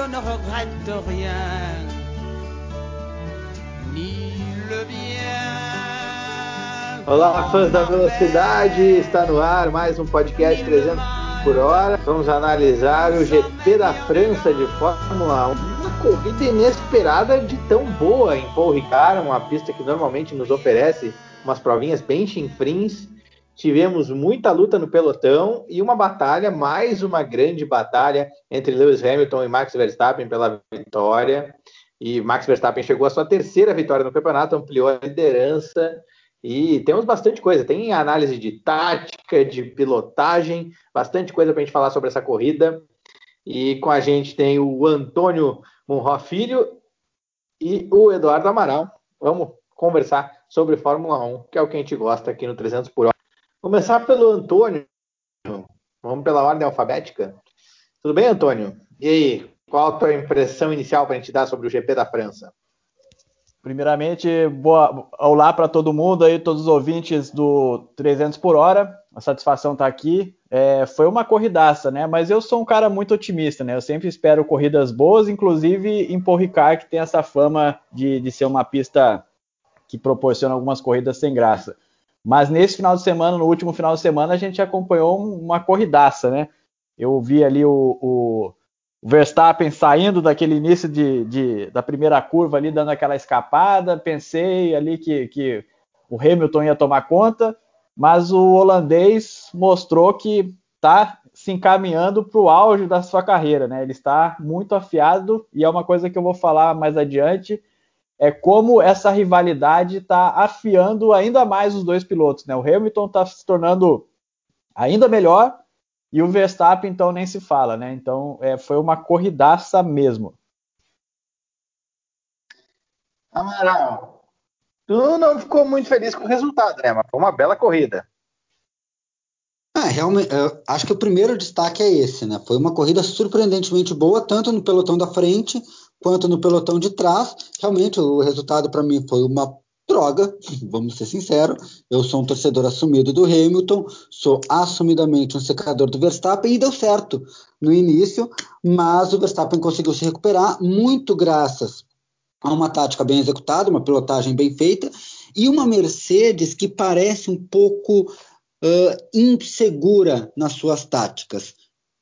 je ne regrette rien, ni le bien. Olá, fãs da velocidade! Está no ar mais um podcast 300 por hora. Vamos analisar o GP da França de Fórmula 1. Uma corrida inesperada de tão boa em Paul Ricard, uma pista que normalmente nos oferece umas provinhas bem chinfrins. Tivemos muita luta no pelotão e uma batalha, mais uma grande batalha entre Lewis Hamilton e Max Verstappen pela vitória. E Max Verstappen chegou à sua terceira vitória no campeonato, ampliou a liderança. E temos bastante coisa. Tem análise de tática, de pilotagem, bastante coisa para a gente falar sobre essa corrida. E com a gente tem o Antônio Munro Filho e o Eduardo Amaral. Vamos conversar sobre Fórmula 1, que é o que a gente gosta aqui no 300 por hora. Começar pelo Antônio. Vamos pela ordem alfabética. Tudo bem, Antônio? E aí, qual a tua impressão inicial para a gente dar sobre o GP da França? Primeiramente, boa, olá para todo mundo aí, todos os ouvintes do 300 por hora. A satisfação está aqui. É, foi uma corridaça, né? Mas eu sou um cara muito otimista, né? Eu sempre espero corridas boas, inclusive em Paul Ricard, que tem essa fama de, de ser uma pista que proporciona algumas corridas sem graça. Mas nesse final de semana, no último final de semana, a gente acompanhou uma corridaça, né? Eu vi ali o, o Verstappen saindo daquele início de, de, da primeira curva ali, dando aquela escapada. Pensei ali que, que o Hamilton ia tomar conta, mas o holandês mostrou que está se encaminhando para o auge da sua carreira, né? Ele está muito afiado e é uma coisa que eu vou falar mais adiante é como essa rivalidade está afiando ainda mais os dois pilotos. Né? O Hamilton está se tornando ainda melhor e o Verstappen, então, nem se fala. Né? Então, é, foi uma corridaça mesmo. Amaral, tu não ficou muito feliz com o resultado, né? Mas foi uma bela corrida. Ah, realmente, acho que o primeiro destaque é esse, né? Foi uma corrida surpreendentemente boa, tanto no pelotão da frente quanto no pelotão de trás. Realmente, o resultado para mim foi uma droga, vamos ser sinceros. Eu sou um torcedor assumido do Hamilton, sou assumidamente um secador do Verstappen e deu certo no início, mas o Verstappen conseguiu se recuperar muito graças a uma tática bem executada, uma pilotagem bem feita e uma Mercedes que parece um pouco uh, insegura nas suas táticas.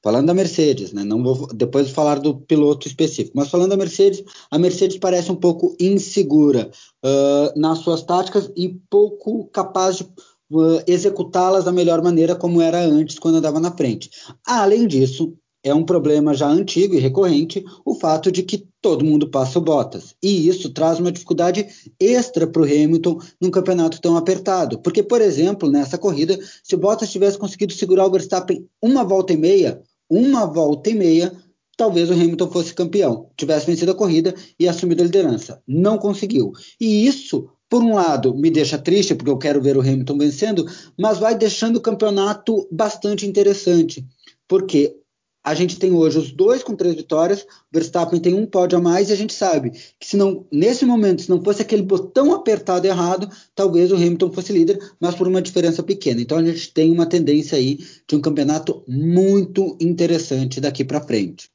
Falando da Mercedes, né? Não vou depois falar do piloto específico, mas falando da Mercedes, a Mercedes parece um pouco insegura uh, nas suas táticas e pouco capaz de uh, executá-las da melhor maneira como era antes quando andava na frente. Além disso, é um problema já antigo e recorrente o fato de que todo mundo passa o Bottas. E isso traz uma dificuldade extra para o Hamilton num campeonato tão apertado. Porque, por exemplo, nessa corrida, se o Bottas tivesse conseguido segurar o Verstappen uma volta e meia, uma volta e meia, talvez o Hamilton fosse campeão, tivesse vencido a corrida e assumido a liderança. Não conseguiu. E isso, por um lado, me deixa triste, porque eu quero ver o Hamilton vencendo, mas vai deixando o campeonato bastante interessante. Porque a gente tem hoje os dois com três vitórias, Verstappen tem um pódio a mais e a gente sabe que se não, nesse momento, se não fosse aquele botão apertado errado, talvez o Hamilton fosse líder, mas por uma diferença pequena. Então a gente tem uma tendência aí de um campeonato muito interessante daqui para frente.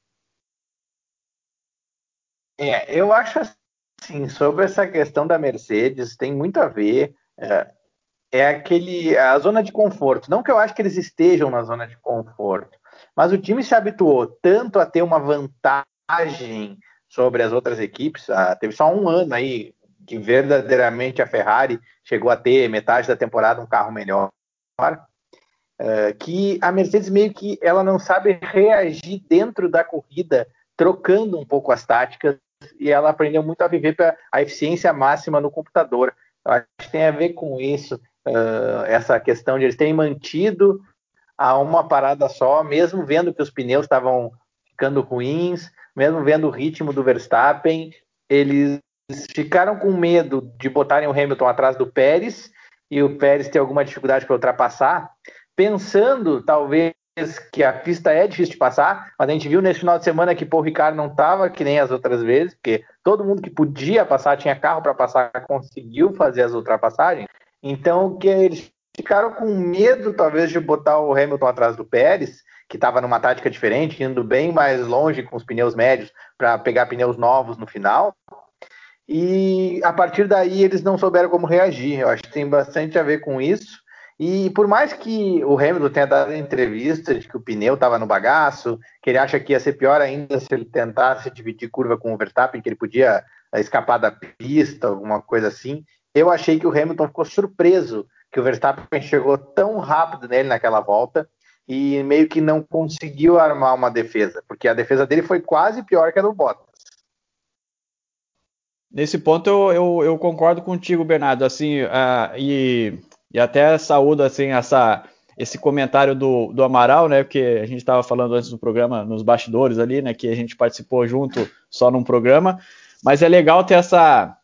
É, eu acho assim, sobre essa questão da Mercedes, tem muito a ver. É, é aquele a zona de conforto. Não que eu acho que eles estejam na zona de conforto, mas o time se habituou tanto a ter uma vantagem sobre as outras equipes. Ah, teve só um ano aí que verdadeiramente a Ferrari chegou a ter metade da temporada um carro melhor. Uh, que a Mercedes meio que ela não sabe reagir dentro da corrida, trocando um pouco as táticas, e ela aprendeu muito a viver para a eficiência máxima no computador. Eu acho que tem a ver com isso, uh, essa questão de eles terem mantido a uma parada só, mesmo vendo que os pneus estavam ficando ruins, mesmo vendo o ritmo do Verstappen, eles ficaram com medo de botarem o Hamilton atrás do Pérez e o Pérez ter alguma dificuldade para ultrapassar, pensando talvez que a pista é difícil de passar, mas a gente viu nesse final de semana que Paul Ricard não estava que nem as outras vezes, porque todo mundo que podia passar, tinha carro para passar, conseguiu fazer as ultrapassagens. Então, que eles ficaram com medo, talvez, de botar o Hamilton atrás do Pérez, que estava numa tática diferente, indo bem mais longe com os pneus médios para pegar pneus novos no final. E a partir daí eles não souberam como reagir. Eu acho que tem bastante a ver com isso. E por mais que o Hamilton tenha dado entrevista de que o pneu estava no bagaço, que ele acha que ia ser pior ainda se ele tentasse dividir curva com o Verstappen, que ele podia escapar da pista, alguma coisa assim, eu achei que o Hamilton ficou surpreso que o Verstappen chegou tão rápido nele naquela volta e meio que não conseguiu armar uma defesa, porque a defesa dele foi quase pior que a do Bottas. Nesse ponto eu, eu, eu concordo contigo, Bernardo, assim, uh, e, e até saúdo assim, essa, esse comentário do, do Amaral, né, porque a gente estava falando antes do programa, nos bastidores ali, né, que a gente participou junto só num programa, mas é legal ter essa,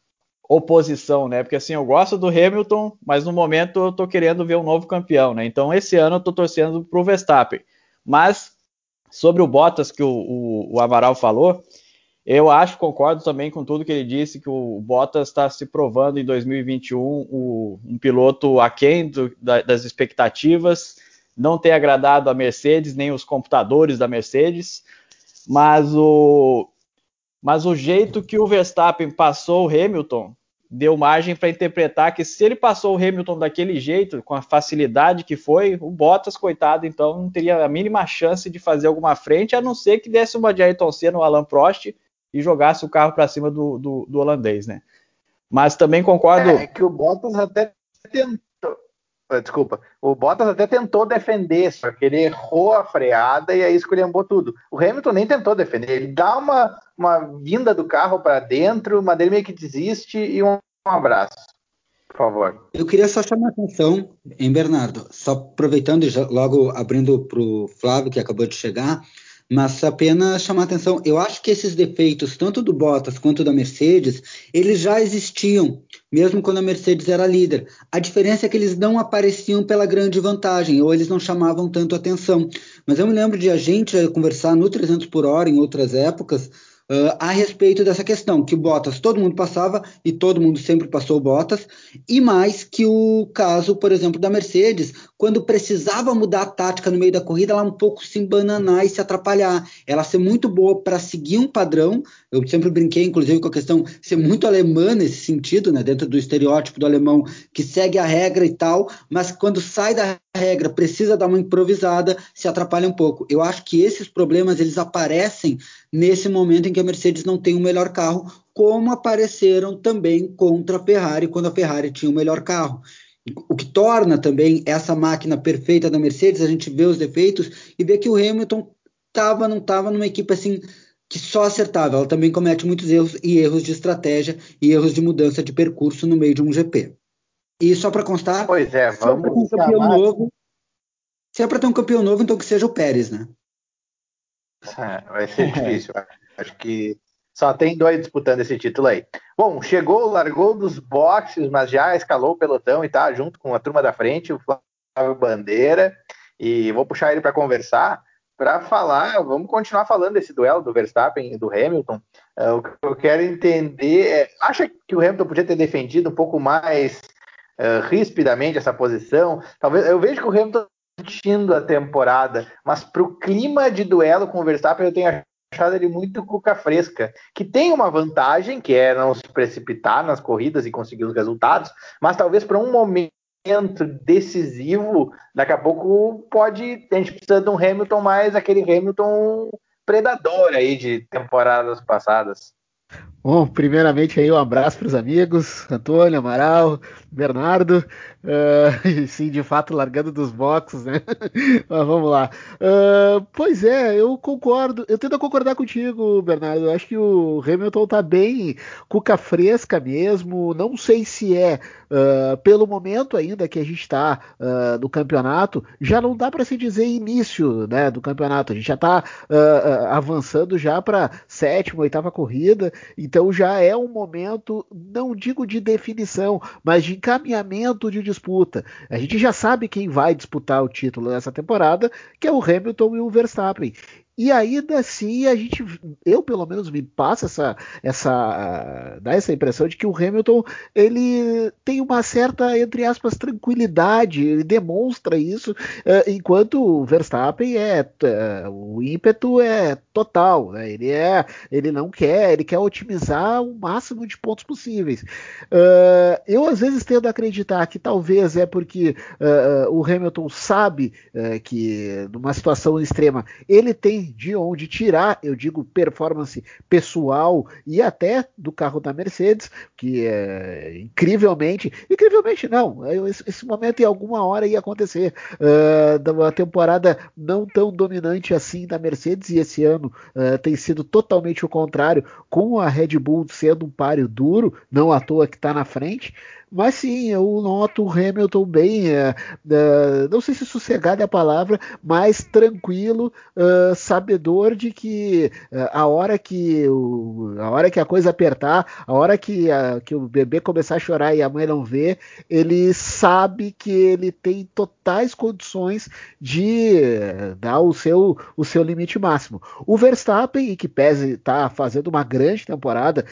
oposição, né? Porque assim, eu gosto do Hamilton, mas no momento eu tô querendo ver um novo campeão, né? Então esse ano eu tô torcendo pro Verstappen. Mas sobre o Bottas que o, o, o Amaral falou, eu acho, concordo também com tudo que ele disse, que o Bottas está se provando em 2021 o, um piloto aquém do, da, das expectativas, não tem agradado a Mercedes, nem os computadores da Mercedes, mas o, mas o jeito que o Verstappen passou o Hamilton deu margem para interpretar que se ele passou o Hamilton daquele jeito, com a facilidade que foi, o Bottas, coitado, então não teria a mínima chance de fazer alguma frente, a não ser que desse uma de Ayrton Senna no Alan Prost e jogasse o carro para cima do, do, do, holandês, né? Mas também concordo. É, é que o Bottas até tentou. Ah, desculpa, o Bottas até tentou defender, só que ele errou a freada e aí esculhambou tudo. O Hamilton nem tentou defender, ele dá uma, uma vinda do carro para dentro, mas ele meio que desiste e um, um abraço. Por favor. Eu queria só chamar a atenção, em Bernardo, só aproveitando e logo abrindo para o Flávio, que acabou de chegar, mas apenas chamar atenção, eu acho que esses defeitos, tanto do Bottas quanto da Mercedes, eles já existiam, mesmo quando a Mercedes era líder. A diferença é que eles não apareciam pela grande vantagem, ou eles não chamavam tanto atenção. Mas eu me lembro de a gente conversar no 300 por hora em outras épocas, uh, a respeito dessa questão, que o Bottas todo mundo passava e todo mundo sempre passou o Bottas, e mais que o caso, por exemplo, da Mercedes, quando precisava mudar a tática no meio da corrida, ela um pouco se embananar e se atrapalhar. Ela ser muito boa para seguir um padrão, eu sempre brinquei, inclusive, com a questão de ser muito alemã nesse sentido, né, dentro do estereótipo do alemão que segue a regra e tal, mas quando sai da regra, precisa dar uma improvisada, se atrapalha um pouco. Eu acho que esses problemas eles aparecem nesse momento em que a Mercedes não tem o melhor carro, como apareceram também contra a Ferrari quando a Ferrari tinha o melhor carro. O que torna também essa máquina perfeita da Mercedes, a gente vê os defeitos e vê que o Hamilton tava, não estava numa equipe assim que só acertava. Ela também comete muitos erros e erros de estratégia e erros de mudança de percurso no meio de um GP. E só para constar, pois é, vamos se é um campeão novo, se é para ter um campeão novo, então que seja o Pérez, né? É, vai ser difícil. Acho que só tem dois disputando esse título aí. Bom, chegou, largou dos boxes, mas já escalou o pelotão e tá junto com a turma da frente, o Flávio Bandeira. E vou puxar ele para conversar, para falar. Vamos continuar falando desse duelo do Verstappen e do Hamilton. Uh, o que eu quero entender é: acha que o Hamilton podia ter defendido um pouco mais uh, rispidamente essa posição? Talvez eu vejo que o Hamilton curtindo a temporada, mas para o clima de duelo com o Verstappen eu tenho achado ele muito cuca fresca, que tem uma vantagem, que é não se precipitar nas corridas e conseguir os resultados, mas talvez para um momento decisivo, daqui a pouco pode, a gente precisa de um Hamilton mais aquele Hamilton predador aí de temporadas passadas. Bom, primeiramente aí um abraço para os amigos, Antônio, Amaral, Bernardo, uh, sim, de fato, largando dos boxes, né? Mas vamos lá. Uh, pois é, eu concordo, eu tento concordar contigo, Bernardo. Eu acho que o Hamilton tá bem cuca fresca mesmo. Não sei se é uh, pelo momento ainda que a gente está no campeonato, já não dá para se dizer início né, do campeonato. A gente já está avançando já para sétima, oitava corrida. Então já é um momento, não digo de definição, mas de encaminhamento de disputa. A gente já sabe quem vai disputar o título nessa temporada, que é o Hamilton e o Verstappen. E ainda assim a gente, eu pelo menos me passa essa, essa, dá essa impressão de que o Hamilton ele tem uma certa, entre aspas, tranquilidade, ele demonstra isso, uh, enquanto o Verstappen é, uh, o ímpeto é total, né? ele é, ele não quer, ele quer otimizar o máximo de pontos possíveis. Uh, eu às vezes tendo a acreditar que talvez é porque o Hamilton sabe que numa situação extrema ele tem de onde tirar, eu digo performance pessoal e até do carro da Mercedes, que é incrivelmente, incrivelmente não, esse, esse momento em alguma hora ia acontecer, uh, uma temporada não tão dominante assim da Mercedes e esse ano uh, tem sido totalmente o contrário, com a Red Bull sendo um páreo duro, não à toa que está na frente. Mas sim, eu noto o Hamilton bem, é, é, não sei se sossegado é a palavra, mas tranquilo, uh, sabedor de que uh, a hora que o, a hora que a coisa apertar, a hora que, que o bebê começar a chorar e a mãe não vê, ele sabe que ele tem totais condições de dar o seu, o seu limite máximo. O Verstappen, que pese está fazendo uma grande temporada,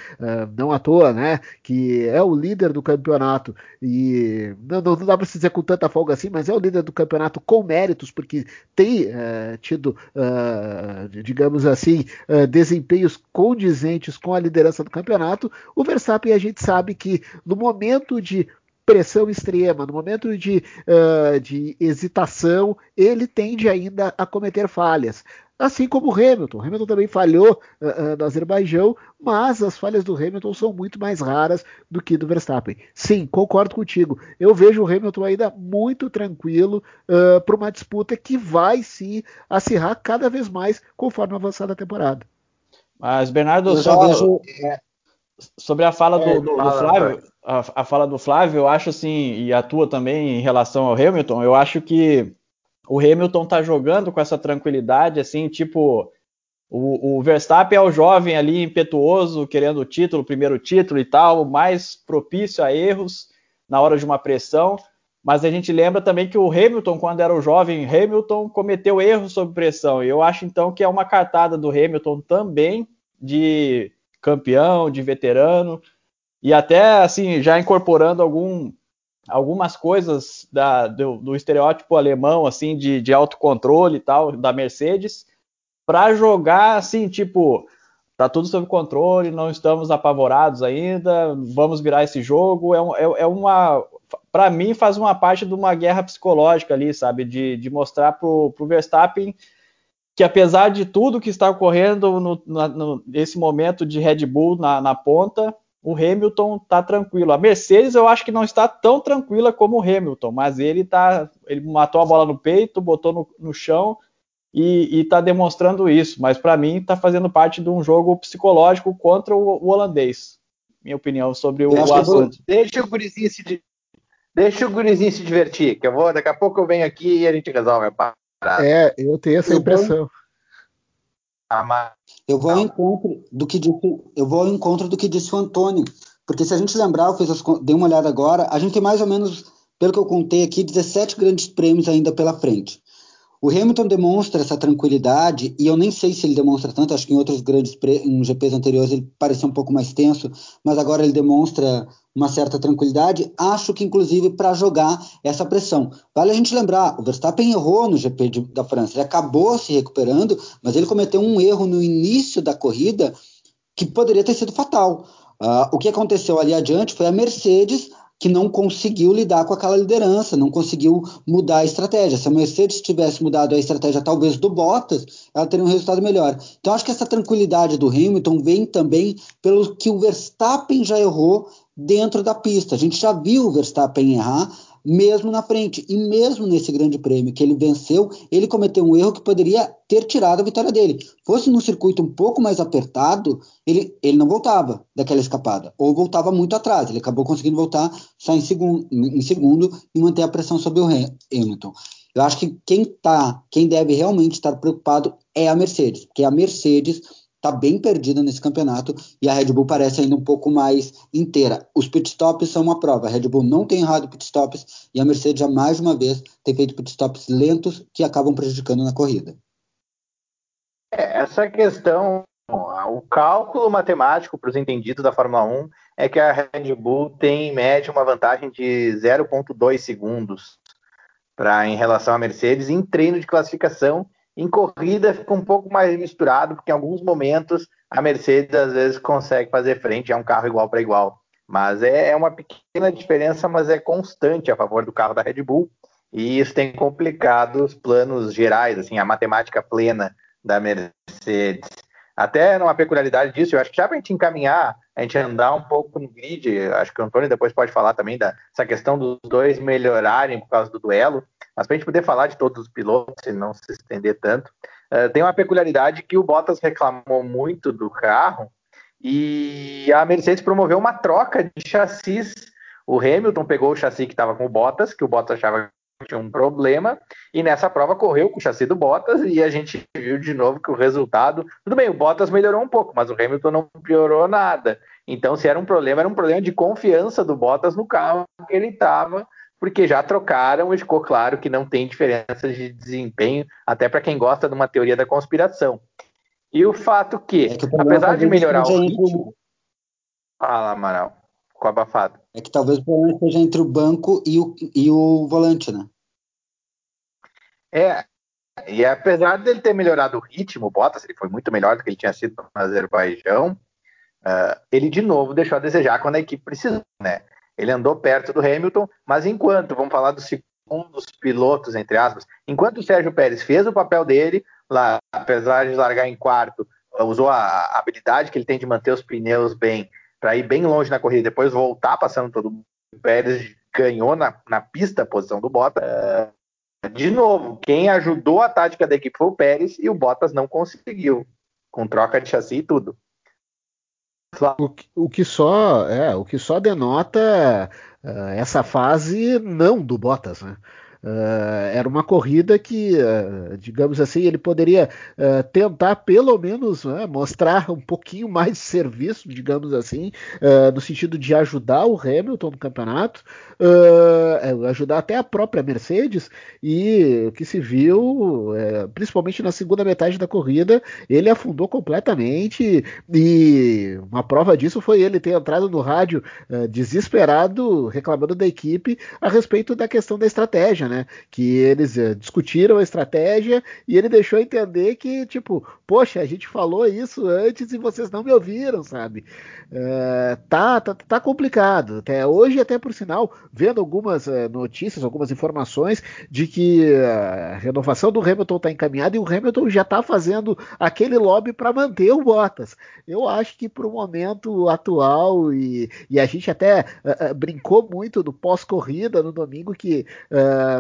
não à toa, né, que é o líder do campeonato campeonato e não, não, dá para se dizer com tanta folga assim, mas é o líder do campeonato com méritos, porque tem uh, tido, uh, digamos assim, uh, desempenhos condizentes com a liderança do campeonato. O Verstappen a gente sabe que no momento de pressão extrema, no momento de, uh, de hesitação, ele tende ainda a cometer falhas. Assim como o Hamilton. O Hamilton também falhou uh, uh, no Azerbaijão, mas as falhas do Hamilton são muito mais raras do que do Verstappen. Sim, concordo contigo. Eu vejo o Hamilton ainda muito tranquilo uh, para uma disputa que vai se acirrar cada vez mais conforme avançar a temporada. Mas, Bernardo, só vejo... É, sobre a fala do, do, do Flávio, a, a, fala do Flávio, eu acho assim, e a tua também em relação ao Hamilton, eu acho que o Hamilton tá jogando com essa tranquilidade, assim, tipo, o, o, Verstappen é o jovem ali impetuoso, querendo o título, o primeiro título e tal, mais propício a erros na hora de uma pressão. Mas a gente lembra também que o Hamilton, quando era o jovem Hamilton, cometeu erros sob pressão. E eu acho então que é uma cartada do Hamilton também de campeão, de veterano, e até assim, já incorporando algum algumas coisas da, do, do, estereótipo alemão, assim, de, de autocontrole e tal, da Mercedes, para jogar assim, tipo, tá tudo sob controle, não estamos apavorados ainda, vamos virar esse jogo. É, é, é uma. Para mim, faz uma parte de uma guerra psicológica ali, sabe? De, de mostrar pro, pro Verstappen que apesar de tudo que está ocorrendo no, no, nesse momento de Red Bull na, na ponta, o Hamilton está tranquilo. A Mercedes eu acho que não está tão tranquila como o Hamilton, mas ele tá, ele matou a bola no peito, botou no, no chão e está demonstrando isso. Mas para mim está fazendo parte de um jogo psicológico contra o, o holandês. Minha opinião sobre o, o assunto. Deixa o gurizinho se deixa o gurizinho se divertir, que eu vou daqui a pouco eu venho aqui e a gente resolve a parada. É, eu tenho essa impressão. Eu vou ao encontro do que disse, eu vou ao encontro do que disse o Antônio, porque se a gente lembrar, eu fiz as, dei uma olhada agora, a gente tem mais ou menos, pelo que eu contei aqui, 17 grandes prêmios ainda pela frente. O Hamilton demonstra essa tranquilidade, e eu nem sei se ele demonstra tanto, acho que em outros grandes em GPs anteriores ele parecia um pouco mais tenso, mas agora ele demonstra uma certa tranquilidade, acho que inclusive para jogar essa pressão. Vale a gente lembrar, o Verstappen errou no GP de, da França, ele acabou se recuperando, mas ele cometeu um erro no início da corrida que poderia ter sido fatal. Uh, o que aconteceu ali adiante foi a Mercedes que não conseguiu lidar com aquela liderança, não conseguiu mudar a estratégia. Se a Mercedes tivesse mudado a estratégia, talvez do Bottas, ela teria um resultado melhor. Então, acho que essa tranquilidade do Hamilton vem também pelo que o Verstappen já errou dentro da pista. A gente já viu o Verstappen errar mesmo na frente. E mesmo nesse grande prêmio que ele venceu, ele cometeu um erro que poderia ter tirado a vitória dele. Fosse num circuito um pouco mais apertado, ele, ele não voltava daquela escapada, ou voltava muito atrás. Ele acabou conseguindo voltar só em segundo, em segundo e manter a pressão sobre o Hamilton. Eu acho que quem tá, quem deve realmente estar preocupado é a Mercedes, porque a Mercedes está bem perdida nesse campeonato e a Red Bull parece ainda um pouco mais inteira. Os pitstops são uma prova. A Red Bull não tem errado pitstops e a Mercedes já mais uma vez tem feito pitstops lentos que acabam prejudicando na corrida. É, essa questão, o cálculo matemático para os entendidos da Fórmula 1 é que a Red Bull tem em média uma vantagem de 0,2 segundos para em relação à Mercedes em treino de classificação. Em corrida fica um pouco mais misturado, porque em alguns momentos a Mercedes às vezes consegue fazer frente a um carro igual para igual. Mas é, é uma pequena diferença, mas é constante a favor do carro da Red Bull. E isso tem complicado os planos gerais, assim, a matemática plena da Mercedes. Até numa peculiaridade disso, eu acho que já para a gente encaminhar, a gente andar um pouco no grid, acho que o Antônio depois pode falar também dessa questão dos dois melhorarem por causa do duelo, mas para a gente poder falar de todos os pilotos e não se estender tanto, uh, tem uma peculiaridade que o Bottas reclamou muito do carro e a Mercedes promoveu uma troca de chassis. O Hamilton pegou o chassi que estava com o Bottas, que o Bottas achava um problema, e nessa prova correu com o chassi do Bottas, e a gente viu de novo que o resultado. Tudo bem, o Bottas melhorou um pouco, mas o Hamilton não piorou nada. Então, se era um problema, era um problema de confiança do Bottas no carro que ele estava, porque já trocaram e ficou claro que não tem diferença de desempenho, até para quem gosta de uma teoria da conspiração. E o fato que, é que apesar de melhorar o ritmo. Fala, Amaral com abafado. É que talvez o problema seja entre o banco e o, e o volante, né? É, e apesar dele ter melhorado o ritmo, o Bottas, ele foi muito melhor do que ele tinha sido no Azerbaijão, uh, ele de novo deixou a desejar quando a equipe precisou, né? Ele andou perto do Hamilton, mas enquanto, vamos falar dos segundos pilotos, entre aspas, enquanto o Sérgio Pérez fez o papel dele, lá, apesar de largar em quarto, usou a habilidade que ele tem de manter os pneus bem para ir bem longe na corrida, depois voltar passando todo mundo. O Pérez ganhou na, na pista a posição do Bottas. Uh, de novo, quem ajudou a tática da equipe foi o Pérez e o Bottas não conseguiu, com troca de chassi e tudo. O que, o que só é, o que só denota uh, essa fase não do Bottas, né? Uh, era uma corrida que, uh, digamos assim, ele poderia uh, tentar pelo menos né, mostrar um pouquinho mais de serviço, digamos assim, no sentido de ajudar o Hamilton no campeonato, ajudar até a própria Mercedes. E o que se viu, principalmente na segunda metade da corrida, ele afundou completamente. E uma prova disso foi ele ter entrado no rádio desesperado, reclamando da equipe a respeito da questão da estratégia né? Que eles uh, discutiram a estratégia e ele deixou entender que, tipo, poxa, a gente falou isso antes e vocês não me ouviram, sabe? Uh, tá, tá, tá complicado. Até hoje, até por sinal, vendo algumas uh, notícias, algumas informações de que a renovação do Hamilton está encaminhada e o Hamilton já está fazendo aquele lobby para manter o Bottas. Eu acho que para o momento atual e, e, a gente até brincou muito no pós-corrida no domingo que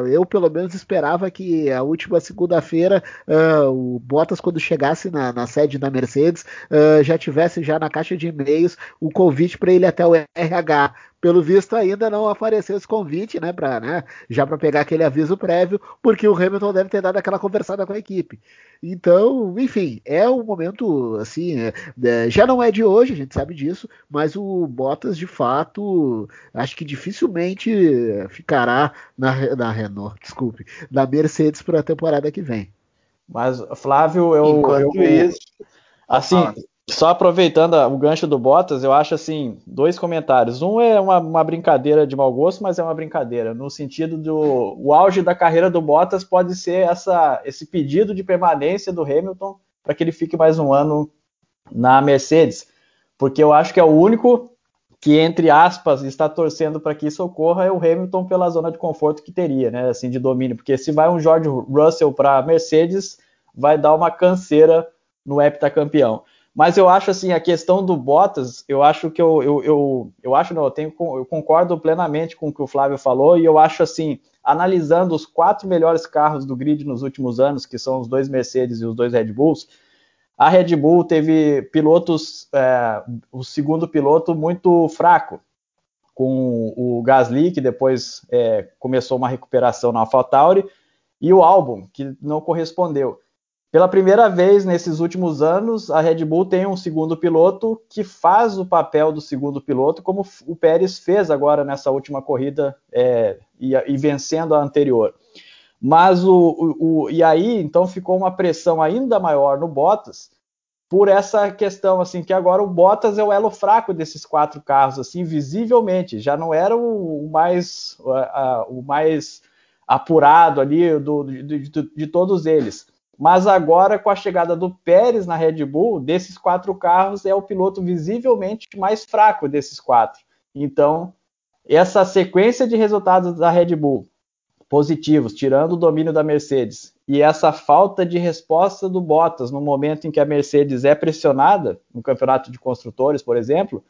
eu pelo menos esperava que a última segunda-feira uh, o Bottas, quando chegasse na, na sede da Mercedes, uh, já tivesse já na caixa de e-mails o convite para ele até o RH pelo visto ainda não apareceu esse convite, né, para né, já para pegar aquele aviso prévio, porque o Hamilton deve ter dado aquela conversada com a equipe. Então, enfim, é um momento assim, é, é, já não é de hoje, a gente sabe disso, mas o Bottas de fato, acho que dificilmente ficará na, na Renault, desculpe, na Mercedes para a temporada que vem. Mas Flávio, eu, Enquanto eu, isso, assim, ah. Só aproveitando o gancho do Bottas, eu acho assim, dois comentários. Um é uma, uma, brincadeira de mau gosto, mas é uma brincadeira, no sentido do o auge da carreira do Bottas pode ser essa, esse pedido de permanência do Hamilton para que ele fique mais um ano na Mercedes. Porque eu acho que é o único que, entre aspas, está torcendo para que isso ocorra é o Hamilton pela zona de conforto que teria, né? Assim, de domínio. Porque se vai um George Russell para Mercedes, vai dar uma canseira no heptacampeão. Mas eu acho assim, a questão do Bottas, eu acho que eu, eu, eu, eu acho, não, eu, tenho, eu concordo plenamente com o que o Flávio falou, e eu acho assim, analisando os quatro melhores carros do grid nos últimos anos, que são os dois Mercedes e os dois Red Bulls, a Red Bull teve pilotos, é, o segundo piloto muito fraco, com o Gasly, que depois é, começou uma recuperação na AlphaTauri, e o Albon, que não correspondeu. Pela primeira vez nesses últimos anos, a Red Bull tem um segundo piloto que faz o papel do segundo piloto, como o Pérez fez agora nessa última corrida é, e, e, vencendo a anterior. Mas o, o, o, e aí então ficou uma pressão ainda maior no Bottas por essa questão assim que agora o Bottas é o elo fraco desses quatro carros assim visivelmente já não era o, o mais a, a, o mais apurado ali do, de, de, de, todos eles mas agora com a chegada do Pérez na Red Bull desses quatro carros é o piloto visivelmente mais fraco desses quatro. Então essa sequência de resultados da Red Bull positivos, tirando o domínio da Mercedes, e essa falta de resposta do Bottas no momento em que a Mercedes é pressionada, no campeonato de construtores, por exemplo,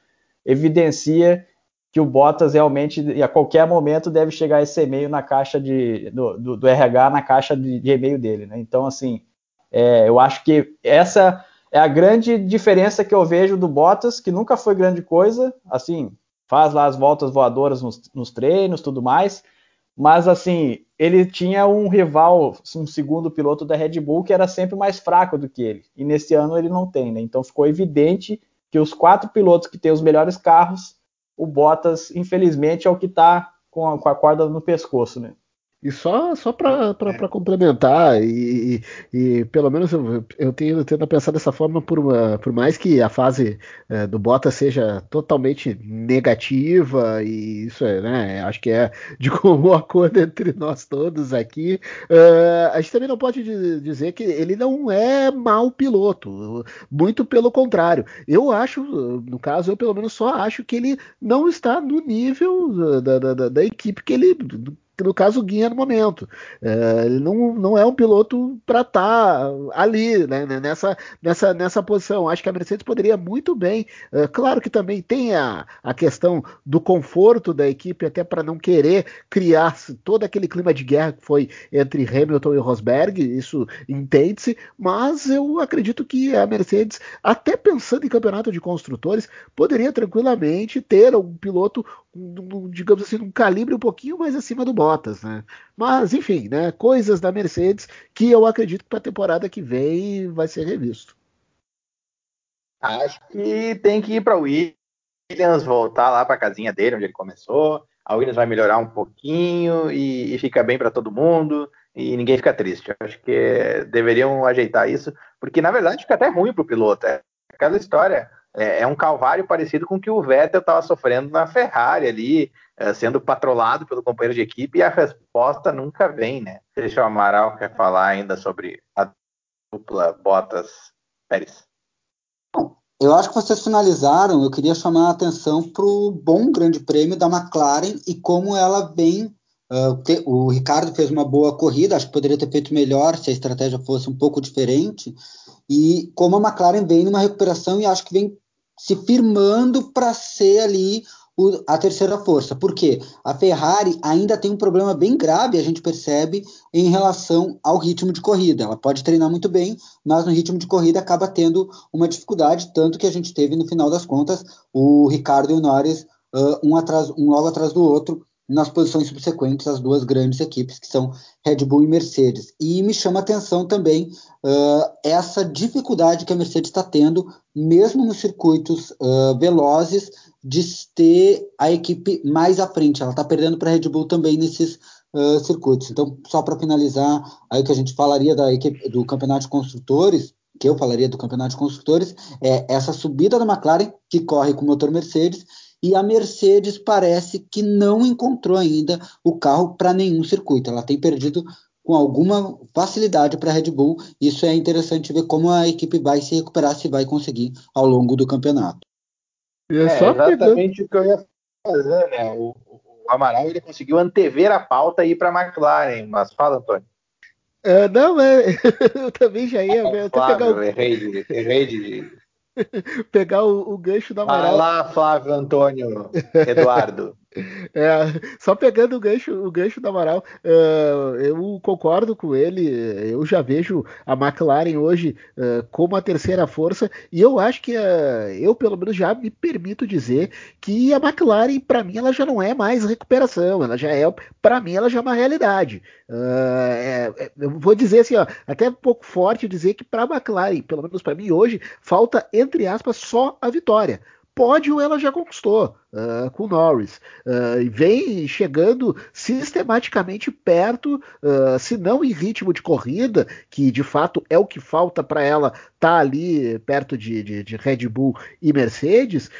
evidencia que o Bottas realmente, a qualquer momento, deve chegar esse e-mail na caixa de, do, do, do RH, na caixa de, de e-mail dele. Né? Então, assim, é, eu acho que essa é a grande diferença que eu vejo do Bottas, que nunca foi grande coisa, assim, faz lá as voltas voadoras nos, nos treinos, tudo mais, mas assim, ele tinha um rival, um segundo piloto da Red Bull que era sempre mais fraco do que ele. E nesse ano ele não tem, né? Então ficou evidente que os quatro pilotos que têm os melhores carros, o Bottas, infelizmente, é o que está com, com a corda no pescoço, né? E só, só para é. complementar, e, e, pelo menos eu, eu tenho tento pensar dessa forma, por, uma, por mais que a fase é, do Bottas seja totalmente negativa, e isso é, né, acho que é de comum acordo entre nós todos aqui, uh, a gente também não pode dizer que ele não é mau piloto, muito pelo contrário. Eu acho, no caso, eu pelo menos só acho que ele não está no nível da, da, da, da equipe que ele no caso o Guinha no momento. É, ele não, não é um piloto para estar tá ali, né, né, nessa, nessa, nessa posição. Acho que a Mercedes poderia muito bem. É, claro que também tem a, a questão do conforto da equipe, até para não querer criar todo aquele clima de guerra que foi entre Hamilton e Rosberg, isso entende-se, mas eu acredito que a Mercedes, até pensando em campeonato de construtores, poderia tranquilamente ter um piloto, digamos assim, um calibre um pouquinho mais acima do Bottas, né? Mas, enfim, né? Coisas da Mercedes que eu acredito que para a temporada que vem vai ser revisto. Acho que tem que ir para o Williams, voltar lá para a casinha dele, onde ele começou. A Williams vai melhorar um pouquinho e, e fica bem para todo mundo e ninguém fica triste. Acho que deveriam ajeitar isso, porque na verdade fica até ruim para o piloto. É aquela história. É, é, um calvário parecido com o que o Vettel estava sofrendo na Ferrari ali, é, sendo patrolado pelo companheiro de equipe, e a resposta nunca vem, né? Deixa o Amaral quer falar ainda sobre a dupla Bottas Pérez. Eu acho que vocês finalizaram. Eu queria chamar a atenção para o bom Grande Prêmio da McLaren e como ela vem. Uh, o Ricardo fez uma boa corrida, acho que poderia ter feito melhor se a estratégia fosse um pouco diferente. E como a McLaren vem numa recuperação e acho que vem se firmando para ser ali o, a terceira força. Por quê? A Ferrari ainda tem um problema bem grave, a gente percebe, em relação ao ritmo de corrida. Ela pode treinar muito bem, mas no ritmo de corrida acaba tendo uma dificuldade, tanto que a gente teve, no final das contas, o Ricardo e o Norris uh, um, um logo atrás do outro, nas posições subsequentes as duas grandes equipes, que são Red Bull e Mercedes. E me chama atenção também uh, essa dificuldade que a Mercedes está tendo, mesmo nos circuitos uh, velozes, de ter a equipe mais à frente. Ela está perdendo para a Red Bull também nesses uh, circuitos. Então, só para finalizar, aí que a gente falaria da equipe, do campeonato de construtores, que eu falaria do campeonato de construtores, é essa subida da McLaren, que corre com o motor Mercedes, e a Mercedes parece que não encontrou ainda o carro para nenhum circuito. Ela tem perdido com alguma facilidade para a Red Bull. Isso é interessante ver como a equipe vai se recuperar, se vai conseguir ao longo do campeonato. É, é exatamente o que eu ia fazer, né? O, o Amaral ele conseguiu antever a pauta e ir para a McLaren, mas fala, Antônio. É, não, é, eu também já ia. É, Flávio, pegar o... errei, de, errei de, pegar o, o gancho da Amaral. Vai lá, Flávio Antônio Eduardo. É, só pegando o gancho, o gancho do Amaral, uh, eu concordo com ele. Eu já vejo a McLaren hoje uh, como a terceira força, e eu acho que uh, eu, pelo menos, já me permito dizer que a McLaren, para mim, ela já não é mais recuperação, ela já é, para mim, ela já é uma realidade. É, é, eu vou dizer assim, ó, até um pouco forte dizer que para a McLaren, pelo menos para mim hoje, falta, entre aspas, só a vitória pódio ela já conquistou uh, com Norris. Uh, vem chegando sistematicamente perto, uh, se não em ritmo de corrida, que de fato é o que falta para ela estar tá ali perto de, de, de, Red Bull e Mercedes.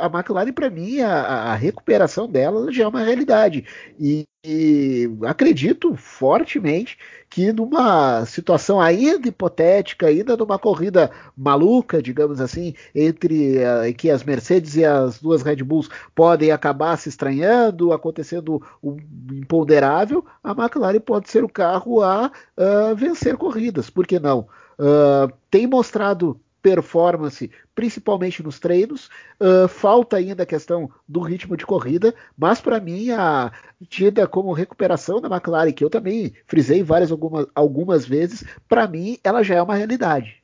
a McLaren, para mim, a, a, recuperação dela já é uma realidade. E, e acredito fortemente que numa situação ainda hipotética, ainda numa corrida maluca, digamos assim, entre uh, que as Mercedes e as duas Red Bulls podem acabar se estranhando, acontecendo um imponderável, a McLaren pode ser o carro a uh, vencer corridas, por que não? Uh, tem mostrado performance, principalmente nos treinos. Uh, falta ainda a questão do ritmo de corrida, mas para mim a tida como recuperação da McLaren, que eu também frisei várias algumas, algumas vezes, para mim ela já é uma realidade.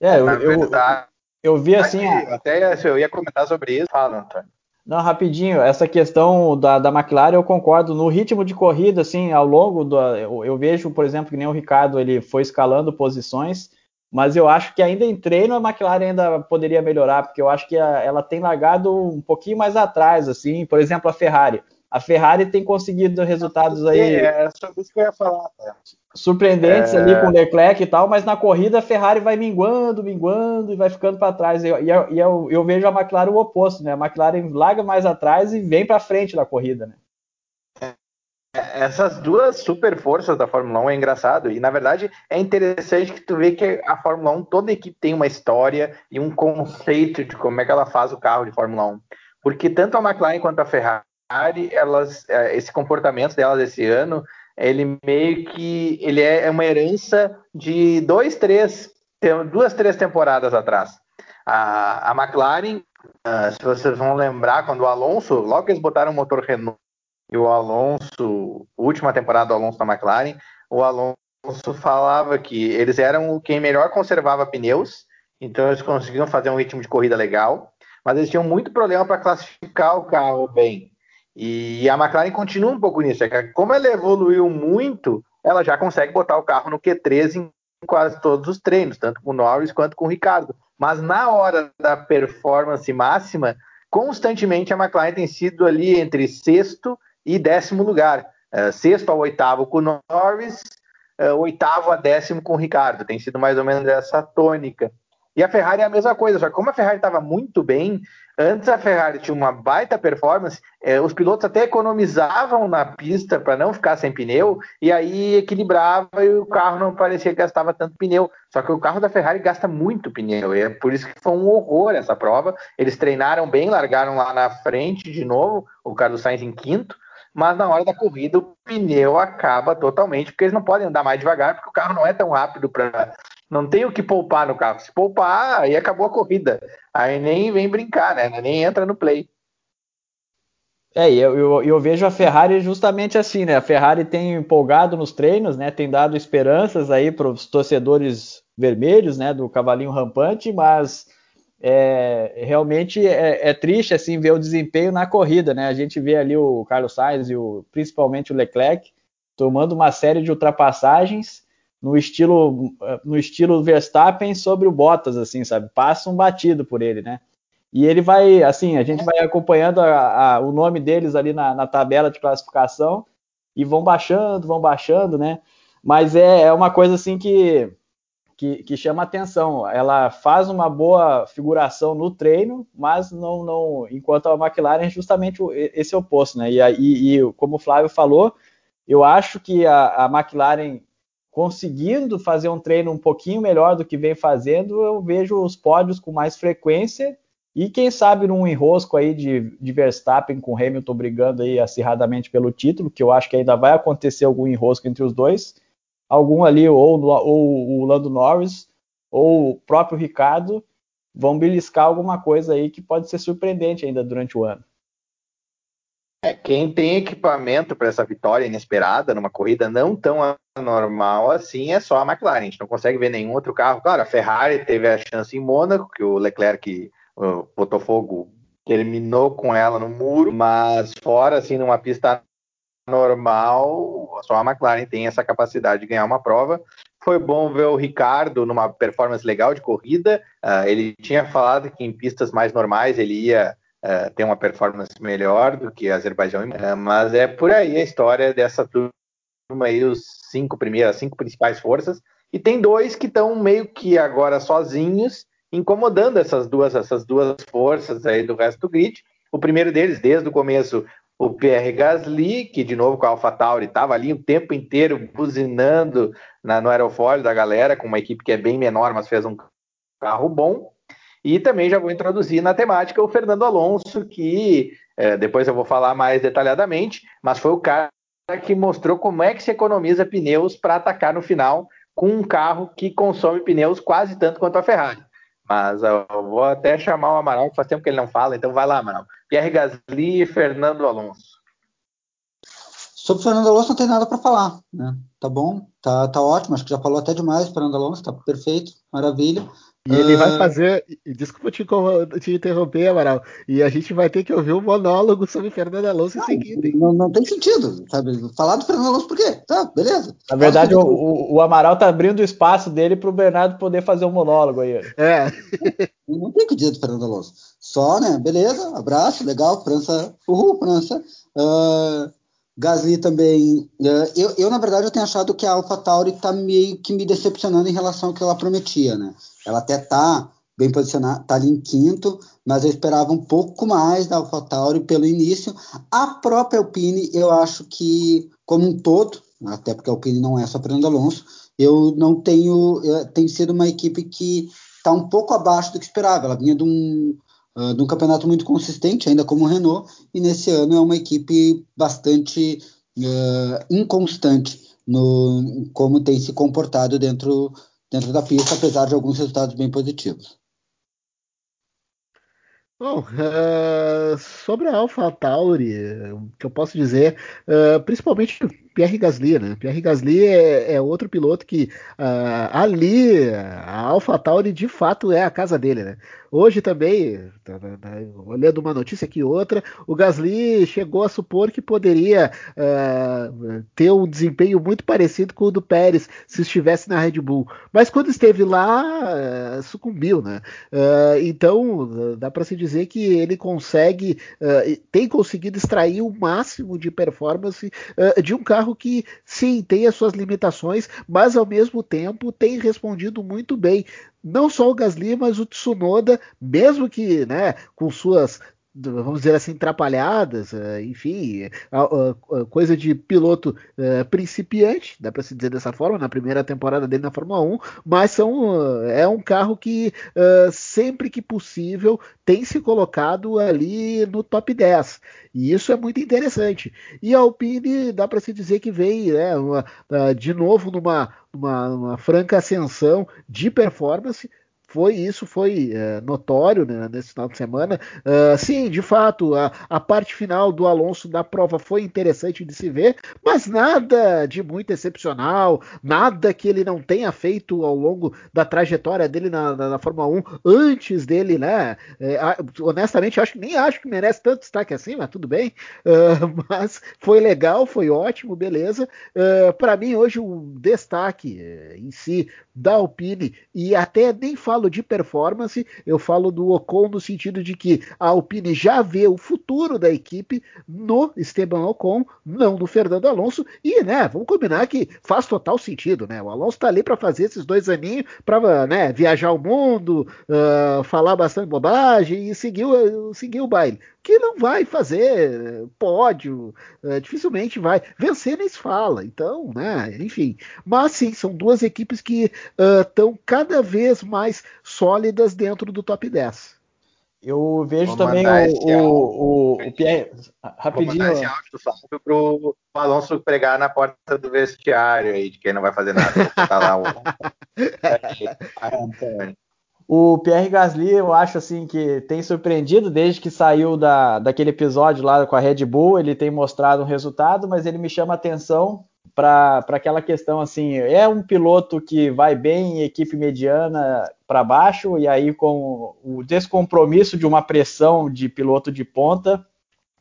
É, eu, eu, eu vi assim. Até eu ia comentar sobre isso. Fala, Antônio. Não, rapidinho, essa questão da, da McLaren eu concordo. No ritmo de corrida, assim, ao longo do. Eu, eu, vejo, por exemplo, que nem o Ricardo ele foi escalando posições mas eu acho que ainda em treino a McLaren ainda poderia melhorar, porque eu acho que a, ela tem largado um pouquinho mais atrás, assim, por exemplo, a Ferrari. A Ferrari tem conseguido resultados aí. É, sobre isso que eu ia falar. Tá? Surpreendentes é... ali com o Leclerc e tal, mas na corrida a Ferrari vai minguando, minguando e vai ficando para trás. E, e, eu, eu, eu, vejo a McLaren o oposto, né? A McLaren larga mais atrás e vem para frente na corrida, né? Essas duas super forças da Fórmula 1 é engraçado. E na verdade é interessante que tu vê que a Fórmula 1 toda equipe tem uma história e um conceito de como é que ela faz o carro de Fórmula 1 porque tanto a McLaren quanto a Ferrari elas é, esse comportamento delas esse ano ele meio que ele é uma herança de dois três duas três temporadas atrás. A, a McLaren uh, se vocês vão lembrar quando o Alonso logo que eles botaram o motor Renault e o Alonso, última temporada do Alonso na McLaren, o Alonso falava que eles eram quem melhor conservava pneus, então eles conseguiam fazer um ritmo de corrida legal, mas eles tinham muito problema para classificar o carro bem. E a McLaren continua um pouco nisso, é como ela evoluiu muito, ela já consegue botar o carro no Q3 em quase todos os treinos, tanto com o Norris quanto com o Ricardo. Mas na hora da performance máxima, constantemente a McLaren tem sido ali entre sexto e décimo lugar. Uh, sexto ao oitavo com o Norris, uh, oitavo a décimo com o Ricardo. Tem sido mais ou menos essa tônica. E a Ferrari é a mesma coisa, só que como a Ferrari estava muito bem, antes a Ferrari tinha uma baita performance, eh, os pilotos até economizavam na pista para não ficar sem pneu, e aí equilibrava e o carro não parecia que gastava tanto pneu. Só que o carro da Ferrari gasta muito pneu, e é por isso que foi um horror essa prova. Eles treinaram bem, largaram lá na frente de novo, o Carlos Sainz em quinto, mas na hora da corrida o pneu acaba totalmente, porque eles não podem andar mais devagar, porque o carro não é tão rápido para. Não tem o que poupar no carro. Se poupar, aí acabou a corrida. Aí nem vem brincar, né? Nem entra no play. É, eu, eu, eu, vejo a Ferrari justamente assim, né? A Ferrari tem empolgado nos treinos, né? Tem dado esperanças aí para os torcedores vermelhos, né? Do cavalinho rampante, mas é, realmente é, é, triste assim ver o desempenho na corrida, né? A gente vê ali o Carlos Sainz e o, principalmente o Leclerc tomando uma série de ultrapassagens no estilo no estilo Verstappen sobre o Bottas, assim, sabe? Passa um batido por ele, né? E ele vai, assim, a gente vai acompanhando a, a, o nome deles ali na, na, tabela de classificação e vão baixando, vão baixando, né? Mas é, é uma coisa assim que que, que chama atenção. Ela faz uma boa figuração no treino, mas não, não enquanto a McLaren é justamente esse oposto, né? E, e, e como o Flávio falou, eu acho que a, a McLaren conseguindo fazer um treino um pouquinho melhor do que vem fazendo, eu vejo os pódios com mais frequência e quem sabe num enrosco aí de, de Verstappen com Hamilton brigando aí acirradamente pelo título, que eu acho que ainda vai acontecer algum enrosco entre os dois algum ali, ou, ou o Lando Norris, ou o próprio Ricardo, vão beliscar alguma coisa aí que pode ser surpreendente ainda durante o ano. É, quem tem equipamento para essa vitória inesperada numa corrida não tão anormal assim é só a McLaren. A gente não consegue ver nenhum outro carro. Claro, a Ferrari teve a chance em Mônaco, que o Leclerc botou fogo, terminou com ela no muro, mas fora assim numa pista normal, só a McLaren tem essa capacidade de ganhar uma prova. foi bom ver o Ricardo numa performance legal de corrida. Uh, ele tinha falado que em pistas mais normais ele ia uh, ter uma performance melhor do que Azerbaijão, uh, mas é por aí a história dessa turma aí, os cinco primeiras, cinco principais forças. E tem dois que estão meio que agora sozinhos, incomodando essas duas, essas duas forças aí do resto do grid. O primeiro deles, desde o começo, o Pierre Gasly, que de novo com a AlphaTauri estava ali o tempo inteiro buzinando na, no aerofólio da galera, com uma equipe que é bem menor, mas fez um carro bom. E também já vou introduzir na temática o Fernando Alonso, que é, depois eu vou falar mais detalhadamente, mas foi o cara que mostrou como é que se economiza pneus para atacar no final com um carro que consome pneus quase tanto quanto a Ferrari. Mas eu vou até chamar o Amaral, que faz tempo que ele não fala, então vai lá, Amaral. Pierre Gasly e Fernando Alonso. Sobre o Fernando Alonso não tem nada para falar, né? Tá bom, tá, tá ótimo, acho que já falou até demais, Fernando Alonso, tá perfeito, maravilha. E ele vai ah. fazer. Desculpa te, te, interromper, Amaral. E a gente vai ter que ouvir um monólogo sobre Fernando Alonso não, em seguida. Não, não, tem sentido, sabe? Falar do Fernando Alonso por quê? Tá, beleza. Na verdade, o, o, o, Amaral tá abrindo o espaço dele pro Bernardo poder fazer um monólogo aí. É. Não tem que dizer do Fernando Alonso. Só, né? Beleza, abraço, legal, França. Uhul, França. Uh, Gasly também. Uh, eu, eu, na verdade, eu tenho achado que a AlphaTauri tá meio que me decepcionando em relação ao que ela prometia, né? Ela até tá bem posicionada, tá ali em quinto, mas eu esperava um pouco mais da AlphaTauri pelo início. A própria Alpine, eu acho que, como um todo, até porque a Alpine não é só Fernando Alonso, eu não tenho. Eh, tem sido uma equipe que está um pouco abaixo do que esperava. Ela vinha de um, uh, de um campeonato muito consistente, ainda como o Renault, e nesse ano é uma equipe bastante uh, inconstante no como tem se comportado dentro dentro da pista, apesar de alguns resultados bem positivos. Bom, uh, sobre a AlphaTauri, o que eu posso dizer, uh, principalmente Pierre Gasly, né? Pierre Gasly é, é outro piloto que uh, ali a AlphaTauri de fato é a casa dele, né? Hoje também, tá, tá, tá, olhando uma notícia aqui outra, o Gasly chegou a supor que poderia uh, ter um desempenho muito parecido com o do Pérez se estivesse na Red Bull, mas quando esteve lá uh, sucumbiu, né? Então dá para se dizer que ele consegue, tem conseguido extrair o máximo de performance de um carro carro que sim tem as suas limitações, mas ao mesmo tempo tem respondido muito bem. Não só o Gasly, mas o Tsunoda, mesmo que né, com suas vamos dizer assim, atrapalhadas, eh, enfim, coisa de piloto eh, principiante, dá para se dizer dessa forma, na primeira temporada dele na Fórmula 1, mas são, eh, é um carro que sempre que possível tem se colocado ali no top 10. E isso é muito interessante. E a Alpine dá para se dizer que vem né, uma, de novo numa, numa franca ascensão de performance foi isso foi é, notório né, nesse final de semana. Uh, sim, de fato, a, a, parte final do Alonso da prova foi interessante de se ver, mas nada de muito excepcional, nada que ele não tenha feito ao longo da trajetória dele na, na, na Fórmula 1 antes dele, né? É, honestamente, acho que nem acho que merece tanto destaque assim, mas tudo bem. Uh, mas foi legal, foi ótimo, beleza. Uh, Para mim, hoje, o destaque em si da Alpine, e até nem falo de performance, eu falo do Ocon no sentido de que a Alpine já vê o futuro da equipe no Esteban Ocon, não no Fernando Alonso, e né, vamos combinar que faz total sentido, né? O Alonso está ali para fazer esses dois aninhos, para né, viajar o mundo, uh, falar bastante bobagem e seguir, seguir o baile que não vai fazer pódio, é, dificilmente vai vencer nem se fala. Então, né, enfim. Mas sim, são duas equipes que estão uh, cada vez mais sólidas dentro do top 10. Eu vejo Vou também o, o, o, o Pierre. Rapidinho. Vou mandar esse áudio do pro Alonso pregar na porta do vestiário aí, de quem não vai fazer nada. Tá lá o. O Pierre Gasly, eu acho assim que tem surpreendido desde que saiu da, daquele episódio lá com a Red Bull. Ele tem mostrado um resultado, mas ele me chama atenção para aquela questão assim: é um piloto que vai bem em equipe mediana para baixo, e aí com o descompromisso de uma pressão de piloto de ponta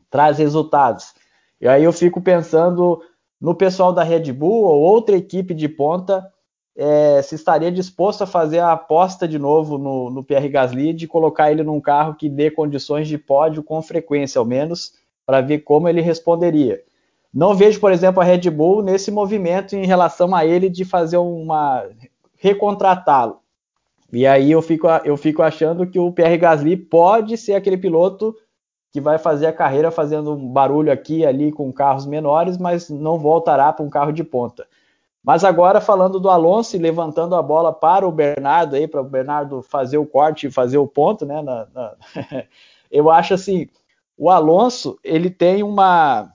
traz resultados. E aí eu fico pensando no pessoal da Red Bull ou outra equipe de ponta é, se estaria disposto a fazer a aposta de novo no, no Pierre Gasly, de colocar ele num carro que dê condições de pódio com frequência, ao menos, para ver como ele responderia. Não vejo, por exemplo, a Red Bull nesse movimento em relação a ele de fazer uma recontratá-lo. E aí eu fico, eu fico achando que o Pierre Gasly pode ser aquele piloto que vai fazer a carreira fazendo um barulho aqui e ali com carros menores, mas não voltará para um carro de ponta. Mas agora falando do Alonso e levantando a bola para o Bernardo aí, para o Bernardo fazer o corte e fazer o ponto, né? Na, na... eu acho assim, o Alonso ele tem uma,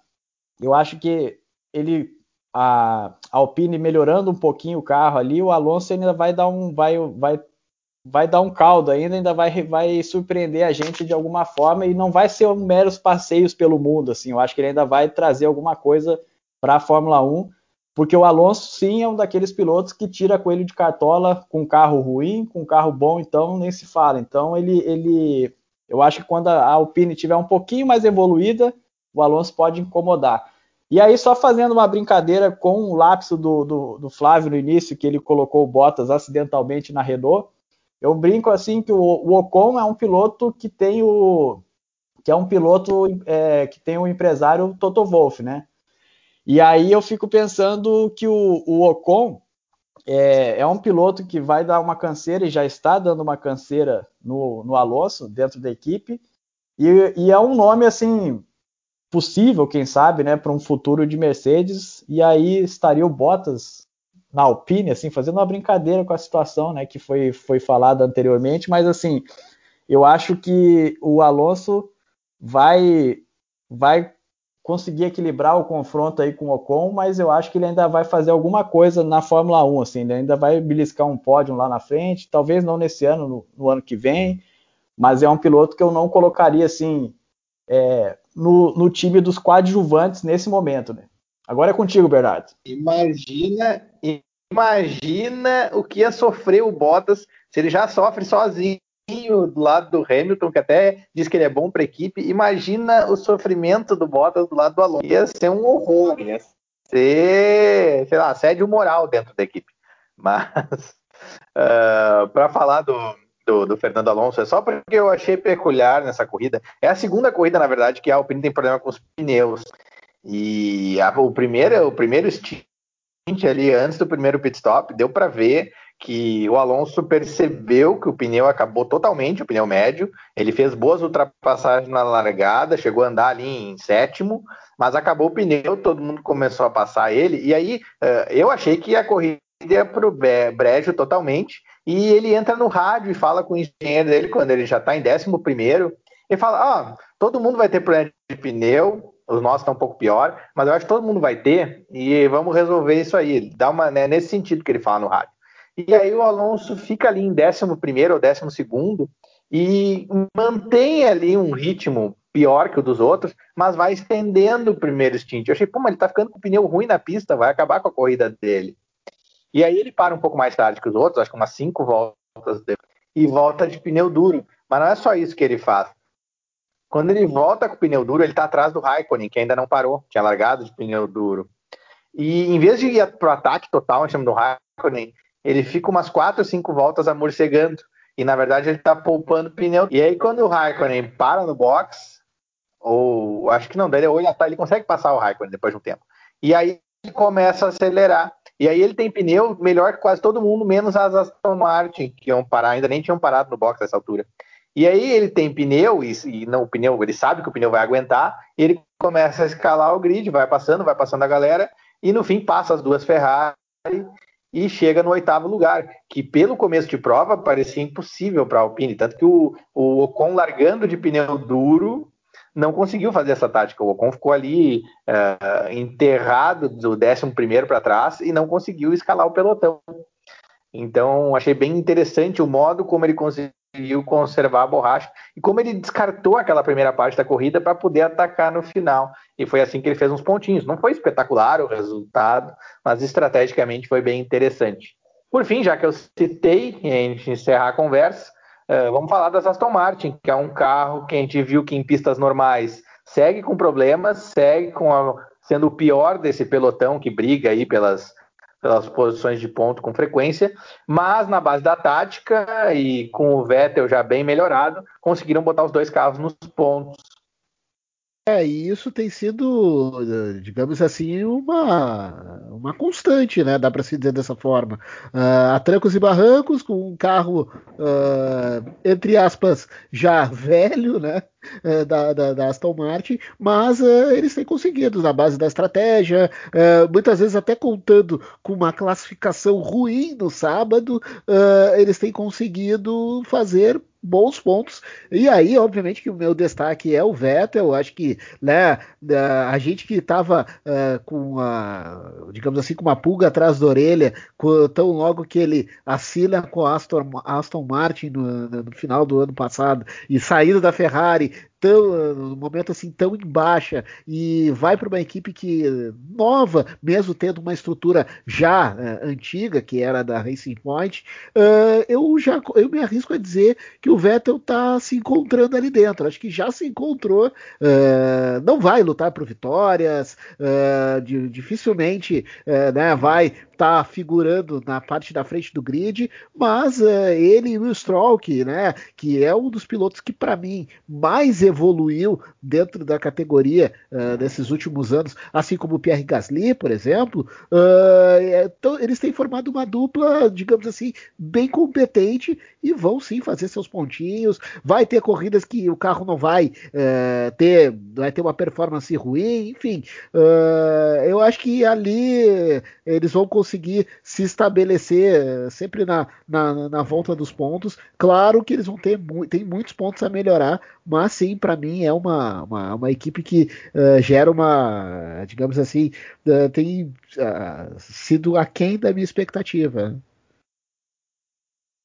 eu acho que ele a Alpine melhorando um pouquinho o carro ali, o Alonso ainda vai dar um, vai, vai vai dar um caldo ainda, ainda vai, vai surpreender a gente de alguma forma e não vai ser um meros passeios pelo mundo, assim, eu acho que ele ainda vai trazer alguma coisa para a Fórmula 1, porque o Alonso sim é um daqueles pilotos que tira coelho de cartola com carro ruim, com carro bom, então nem se fala. Então ele, ele eu acho que quando a Alpine tiver um pouquinho mais evoluída, o Alonso pode incomodar. E aí, só fazendo uma brincadeira com o lapso do, do, do Flávio no início, que ele colocou o Bottas acidentalmente na Renault, eu brinco assim que o, o Ocon é um piloto que tem o que é um piloto é, que tem o empresário Toto Wolff, né? E aí eu fico pensando que o, o Ocon é, é, um piloto que vai dar uma canseira e já está dando uma canseira no, no Alonso dentro da equipe e, e é um nome assim possível, quem sabe, né, para um futuro de Mercedes. E aí estaria o Bottas na Alpine, assim, fazendo uma brincadeira com a situação, né, que foi, foi falada anteriormente, mas assim, eu acho que o Alonso vai vai conseguir equilibrar o confronto aí com o Ocon, mas eu acho que ele ainda vai fazer alguma coisa na Fórmula 1, assim, ele ainda vai beliscar um pódio lá na frente, talvez não nesse ano, no, no ano que vem, mas é um piloto que eu não colocaria assim é, no, no time dos coadjuvantes nesse momento, né? Agora é contigo, Bernardo. Imagina, imagina o que ia sofrer o Bottas se ele já sofre sozinho do lado do Hamilton, que até diz que ele é bom para a equipe. Imagina o sofrimento do Bottas do lado do Alonso. Ia ser um horror, ia ser, sei lá, assédio moral dentro da equipe. Mas, uh, para falar do, do, do, Fernando Alonso, é só porque eu achei peculiar nessa corrida. É a segunda corrida, na verdade, que a Alpine tem problema com os pneus. E a, o, primeiro, o primeiro stint ali, antes do primeiro pit stop, deu para ver que o Alonso percebeu que o pneu acabou totalmente, o pneu médio. Ele fez boas ultrapassagens na largada, chegou a andar ali em sétimo, mas acabou o pneu, todo mundo começou a passar ele. E aí uh, eu achei que a corrida ia para o brejo totalmente. E ele entra no rádio e fala com o engenheiro dele quando ele já está em décimo primeiro. Ele fala: ah, todo mundo vai ter problema de pneu, os nossos estão um pouco pior, mas eu acho que todo mundo vai ter e vamos resolver isso aí. Dá uma, né, nesse sentido que ele fala no rádio. E aí o Alonso fica ali em 11 ou 12 e mantém ali um ritmo pior que o dos outros, mas vai estendendo o primeiro stint. Eu achei, pô, mas ele tá ficando com o pneu ruim na pista, vai acabar com a corrida dele. E aí ele para um pouco mais tarde que os outros, acho que umas cinco voltas depois, e volta de pneu duro. Mas não é só isso que ele faz. Quando ele volta com o pneu duro, ele está atrás do Raikkonen, que ainda não parou, tinha largado de pneu duro. E em vez de ir para o ataque total em cima do Raikkonen, ele fica umas 4 ou 5 voltas amorcegando. E na verdade ele está poupando pneu. E aí quando o Raikkonen para no box, ou acho que não, daí ele, ele consegue passar o Raikkonen depois de um tempo. E aí ele começa a acelerar. E aí ele tem pneu melhor que quase todo mundo, menos as Aston Martin, que iam parar, ainda nem tinham parado no box nessa altura. E aí ele tem pneu e, e, não o pneu, ele sabe que o pneu vai aguentar, ele começa a escalar o grid, vai passando, vai passando a galera e no fim passa as duas Ferrari e chega no oitavo lugar, que pelo começo de prova parecia impossível para a Alpine, tanto que o, o Ocon largando de pneu duro não conseguiu fazer essa tática. O Ocon ficou ali uh, enterrado do décimo primeiro para trás e não conseguiu escalar o pelotão. Então achei bem interessante o modo como ele conseguiu conseguiu conservar a borracha e como ele descartou aquela primeira parte da corrida para poder atacar no final. E foi assim que ele fez uns pontinhos. Não foi espetacular o resultado, mas estrategicamente foi bem interessante. Por fim, já que eu citei, e a gente encerrar a conversa, uh, vamos falar das Aston Martin, que é um carro que a gente viu que em pistas normais segue com problemas, segue com a, sendo o pior desse pelotão que briga aí pelas pelas posições de ponto com frequência, mas na base da tática e com o Vettel já bem melhorado, conseguiram botar os dois carros nos pontos é, e isso tem sido, digamos assim, uma, uma constante, né? Dá para se dizer dessa forma. Uh, a trancos e barrancos, com um carro, uh, entre aspas, já velho, né? Uh, da, da, da, Aston Martin, mas eles têm conseguido, na base da estratégia, muitas vezes até contando com uma classificação ruim no sábado, eles têm conseguido fazer bons pontos. E aí, obviamente, que o meu destaque é o Vettel. Acho que né, a gente que estava uh, com a, digamos assim, com uma pulga atrás da orelha, tão logo que ele assina com a Aston, Aston Martin no, no, final do ano passado e saído da Ferrari, tão, no momento assim tão em baixa e vai para uma equipe que nova, mesmo tendo uma estrutura já uh, antiga que era da Racing Point, uh, eu já eu me arrisco a dizer que o Vettel está se encontrando ali dentro. Acho que já se encontrou, uh, não vai lutar por vitórias, dificilmente né, vai está figurando na parte da frente do grid, mas ele e o Stroll, que, né, que é um dos pilotos que para mim mais evoluiu dentro da categoria uh, nesses últimos anos, assim como o Pierre Gasly, por exemplo, uh, então, eles têm formado uma dupla, digamos assim, bem competente e vão sim fazer seus pontinhos. Vai ter corridas que o carro não vai ter, vai ter uma performance ruim, enfim. eu acho que ali eles vão conseguir conseguir se estabelecer eh, sempre na, na, na volta dos pontos. Claro que eles vão ter mu tem muitos pontos a melhorar, mas sim, para mim é uma, uma, uma equipe que uh, gera uma, digamos assim, uh, tem uh, sido aquém da minha expectativa.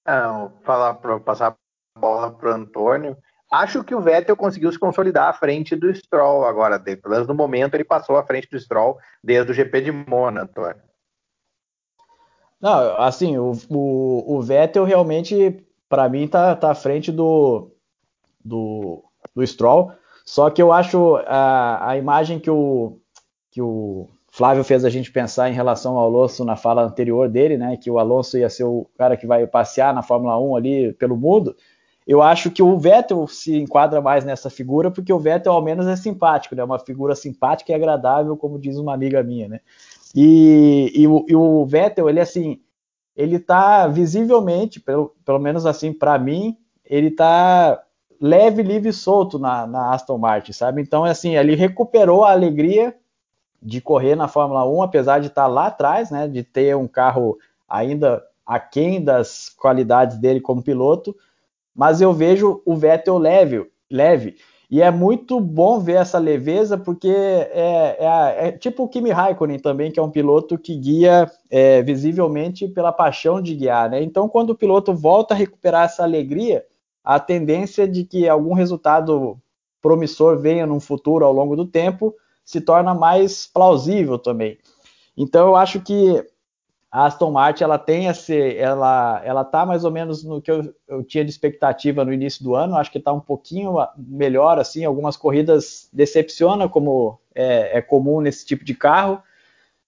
Não, falar para passar a bola para o Antônio. Acho que o Vettel conseguiu se consolidar à frente do Stroll agora, pelo menos no momento ele passou à frente do Stroll desde o GP de Mônaco, Antônio. Não, assim, o, o, o Vettel realmente, para mim, tá, tá à frente do, do, do Stroll. Só que eu acho a, a imagem que o, que o Flávio fez a gente pensar em relação ao Alonso na fala anterior dele, né? Que o Alonso ia ser o cara que vai passear na Fórmula 1 ali pelo mundo. Eu acho que o Vettel se enquadra mais nessa figura, porque o Vettel ao menos é simpático, né? Uma figura simpática e agradável, como diz uma amiga minha, né? E, e, o, e o Vettel, ele assim, ele tá visivelmente, pelo, pelo menos assim para mim, ele tá leve, livre e solto na, na Aston Martin, sabe? Então, assim, ele recuperou a alegria de correr na Fórmula 1, apesar de estar lá atrás, né? De ter um carro ainda aquém das qualidades dele como piloto, mas eu vejo o Vettel leve, leve e é muito bom ver essa leveza, porque é, é, é, tipo o Kimi Raikkonen também, que é um piloto que guia é, visivelmente pela paixão de guiar. Né? Então, quando o piloto volta a recuperar essa alegria, a tendência de que algum resultado promissor venha no futuro ao longo do tempo se torna mais plausível também. Então, eu acho que a Aston Martin ela tem esse, ela, ela tá mais ou menos no que eu, eu tinha de expectativa no início do ano. Acho que está um pouquinho melhor assim. Algumas corridas decepciona, como é, é comum nesse tipo de carro,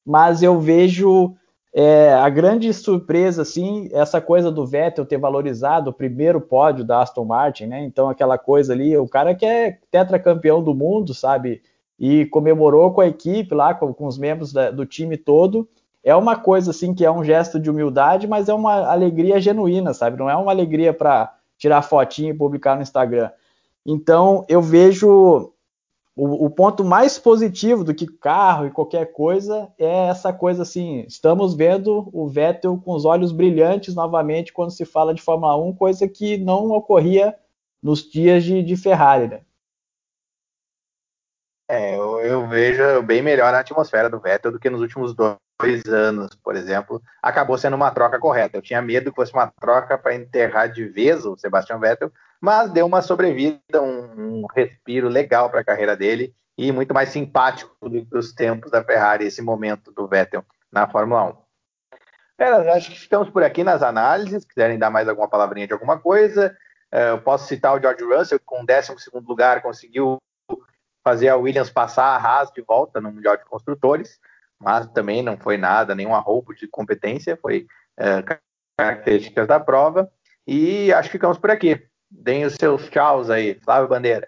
mas eu vejo é, a grande surpresa, assim, essa coisa do Vettel ter valorizado o primeiro pódio da Aston Martin, né? Então, aquela coisa ali, o cara que é tetracampeão do mundo, sabe? E comemorou com a equipe lá, com, com os membros da, do time todo é uma coisa assim que é um gesto de humildade, mas é uma alegria genuína, sabe? Não é uma alegria para tirar fotinho e publicar no Instagram. Então eu vejo o, o, ponto mais positivo do que carro e qualquer coisa é essa coisa assim. Estamos vendo o Vettel com os olhos brilhantes novamente quando se fala de Fórmula 1, coisa que não ocorria nos dias de, de Ferrari, né? É, eu, eu, vejo bem melhor a atmosfera do Vettel do que nos últimos dois anos, por exemplo. Acabou sendo uma troca correta. Eu tinha medo que fosse uma troca para enterrar de vez o Sebastian Vettel, mas deu uma sobrevida, um, um respiro legal para a carreira dele e muito mais simpático do que os tempos da Ferrari, esse momento do Vettel na Fórmula 1. É, acho que ficamos por aqui nas análises. Se quiserem dar mais alguma palavrinha de alguma coisa, é, eu posso citar o George Russell, que com 12 lugar conseguiu fazer a Williams passar a Haas de volta no Mundial de Construtores. mas também não foi nada, nenhum arroubo de competência, foi é, características da prova. E acho que ficamos por aqui. Deem os seus tchauz aí, Flávio Bandeira.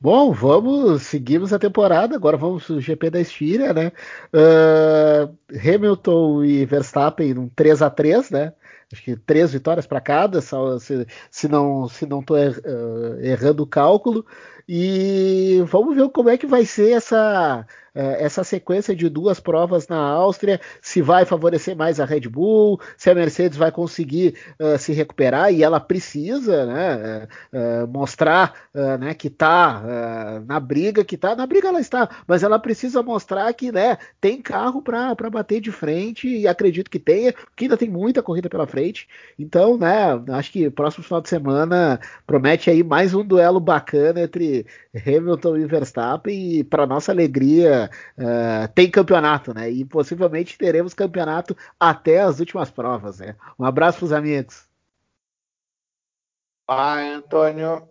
Bom, vamos, seguimos a temporada, agora vamos o GP da Estíria, né? Uh, Hamilton e Verstappen um 3 a 3 né? Acho que três vitórias para cada, se, se não se não estou er, uh, errando o cálculo. E vamos ver como é que vai ser essa é, essa sequência de duas provas na Áustria, se vai favorecer mais a Red Bull, se a Mercedes vai conseguir uh, se recuperar e ela precisa né, uh, mostrar uh, né, que está na briga, que está na briga ela está, mas ela precisa mostrar que né, tem carro para bater de frente e acredito que tenha, porque ainda tem muita corrida pela frente. Então, né, acho que próximo final de semana promete aí mais um duelo bacana entre Hamilton e Verstappen e para nossa alegria uh, tem campeonato, né? E possivelmente teremos campeonato até as últimas provas, né? Um abraço para os amigos. Vai, Antônio.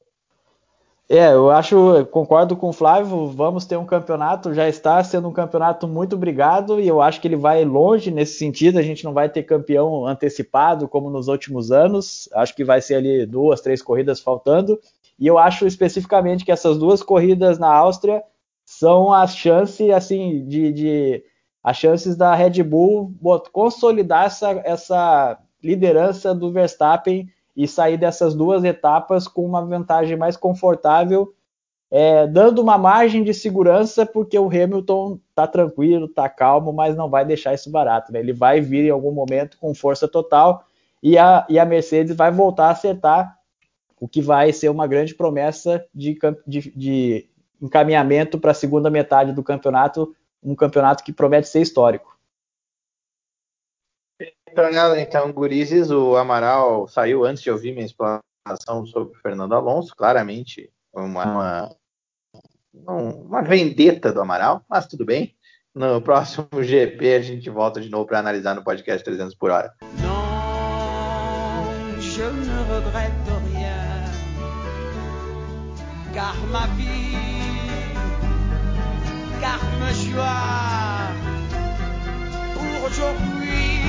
É, eu acho, concordo com o Flávio, vamos ter um campeonato, já está sendo um campeonato muito obrigado e eu acho que ele vai longe nesse sentido, a gente não vai ter campeão antecipado como nos últimos anos, acho que vai ser ali duas, três corridas faltando, e eu acho especificamente que essas duas corridas na Áustria são as chances assim de, de as chances da Red Bull consolidar essa, essa liderança do Verstappen e sair dessas duas etapas com uma vantagem mais confortável, é, dando uma margem de segurança, porque o Hamilton tá tranquilo, tá calmo, mas não vai deixar isso barato. Né? Ele vai vir em algum momento com força total e a, e a Mercedes vai voltar a acertar, o que vai ser uma grande promessa de, de, de encaminhamento para a segunda metade do campeonato, um campeonato que promete ser histórico. Então, então Gurizes, o Amaral saiu antes de ouvir minha explanação sobre o Fernando Alonso, claramente uma, uma, uma vendetta do Amaral, mas tudo bem. No próximo GP a gente volta de novo para analisar no podcast 300 por hora. Non, car ma vie, car me joie pour aujourd'hui,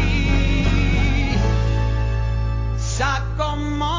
ça commence.